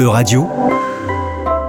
E-Radio,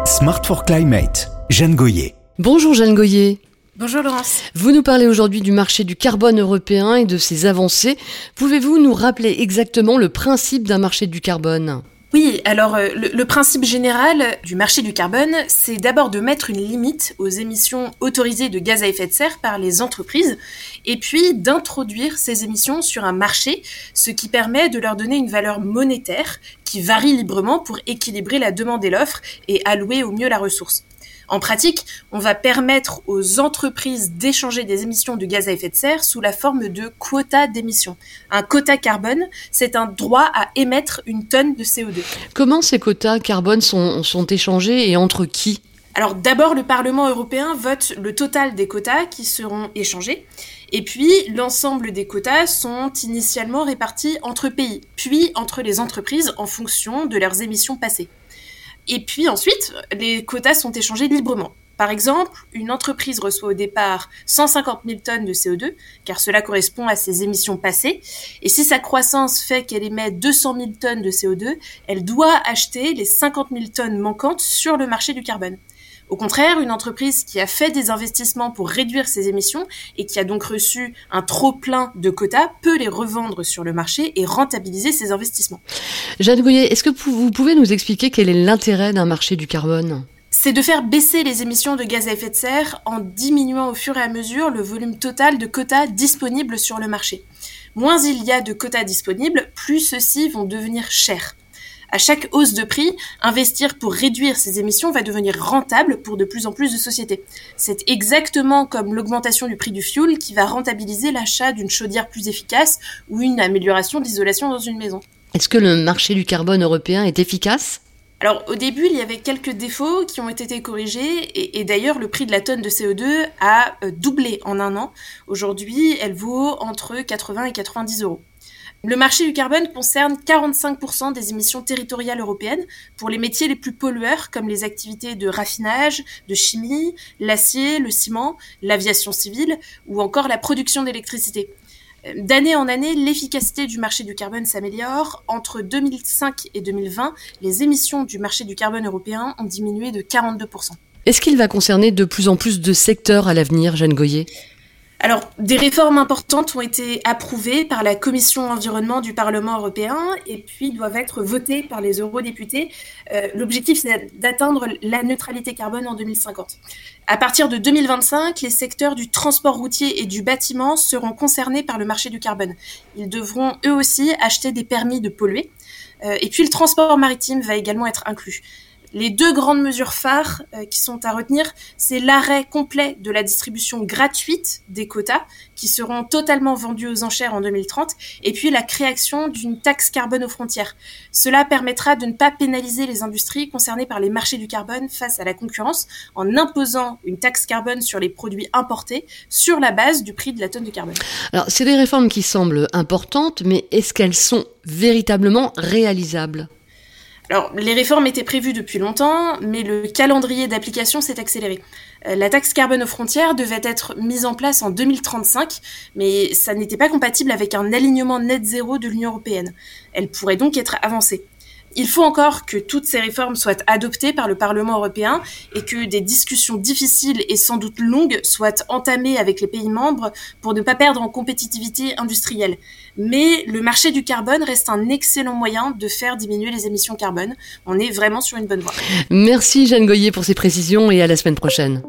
Smart for Climate, Jeanne Goyer. Bonjour Jeanne Goyer. Bonjour Laurence. Vous nous parlez aujourd'hui du marché du carbone européen et de ses avancées. Pouvez-vous nous rappeler exactement le principe d'un marché du carbone? Oui, alors euh, le, principe général du marché du carbone, c'est d'abord de mettre une limite aux émissions autorisées de gaz à effet de serre par les entreprises, et puis d'introduire ces émissions sur un marché, ce qui permet de leur donner une valeur monétaire qui varie librement pour équilibrer la demande et l'offre et allouer au mieux la ressource. En pratique, on va permettre aux entreprises d'échanger des émissions de gaz à effet de serre sous la forme de quotas d'émissions. Un quota carbone, c'est un droit à émettre une tonne de CO2. Comment ces quotas carbone sont, sont échangés et entre qui? Alors d'abord, le Parlement européen vote le total des quotas qui seront échangés. Et puis, l'ensemble des quotas sont initialement répartis entre pays, puis entre les entreprises en fonction de leurs émissions passées. Et puis ensuite, les quotas sont échangés librement. Par exemple, une entreprise reçoit au départ 150 000 tonnes de CO2, car cela correspond à ses émissions passées, et si sa croissance fait qu'elle émet 200 000 tonnes de CO2, elle doit acheter les 50 000 tonnes manquantes sur le marché du carbone. Au contraire, une entreprise qui a fait des investissements pour réduire ses émissions et qui a donc reçu un trop plein de quotas peut les revendre sur le marché et rentabiliser ses investissements. Jeanne Gouillet, est-ce que vous pouvez nous expliquer quel est l'intérêt d'un marché du carbone? C'est de faire baisser les émissions de gaz à effet de serre en diminuant au fur et à mesure le volume total de quotas disponibles sur le marché. Moins il y a de quotas disponibles, plus ceux-ci vont devenir chers. À chaque hausse de prix, investir pour réduire ces émissions va devenir rentable pour de plus en plus de sociétés. C'est exactement comme l'augmentation du prix du fuel qui va rentabiliser l'achat d'une chaudière plus efficace ou une amélioration d'isolation dans une maison. Est-ce que le marché du carbone européen est efficace? Alors au début, il y avait quelques défauts qui ont été corrigés et, d'ailleurs le prix de la tonne de CO2 a euh, doublé en un an. Aujourd'hui, elle vaut entre 80 et 90 euros. Le marché du carbone concerne 45% des émissions territoriales européennes pour les métiers les plus pollueurs comme les activités de raffinage, de chimie, l'acier, le ciment, l'aviation civile ou encore la production d'électricité. D'année en année, l'efficacité du marché du carbone s'améliore. Entre 2005 et 2020, les émissions du marché du carbone européen ont diminué de 42%. Est-ce qu'il va concerner de plus en plus de secteurs à l'avenir, Jeanne Goyer? Alors, des réformes importantes ont été approuvées par la Commission environnement du Parlement européen et puis doivent être votées par les eurodéputés. Euh, l'objectif, c'est d'atteindre la neutralité carbone en 2050. À partir de 2025, les secteurs du transport routier et du bâtiment seront concernés par le marché du carbone. Ils devront eux aussi acheter des permis de polluer. Euh, et puis le transport maritime va également être inclus. Les deux grandes mesures phares euh, qui sont à retenir, c'est l'arrêt complet de la distribution gratuite des quotas, qui seront totalement vendus aux enchères en 2030, et puis la création d'une taxe carbone aux frontières. Cela permettra de ne pas pénaliser les industries concernées par les marchés du carbone face à la concurrence, en imposant une taxe carbone sur les produits importés sur la base du prix de la tonne de carbone. Alors, c'est des réformes qui semblent importantes, mais est-ce qu'elles sont véritablement réalisables? Alors, les réformes étaient prévues depuis longtemps, mais le calendrier d'application s'est accéléré. Euh, la taxe carbone aux frontières devait être mise en place en 2035, mais ça n'était pas compatible avec un alignement net zéro de l'Union européenne. Elle pourrait donc être avancée. Il faut encore que toutes ces réformes soient adoptées par le Parlement européen et que des discussions difficiles et sans doute longues soient entamées avec les pays membres pour ne pas perdre en compétitivité industrielle. Mais le marché du carbone reste un excellent moyen de faire diminuer les émissions carbone. On est vraiment sur une bonne voie. Merci Jeanne Goyer pour ces précisions et à la semaine prochaine.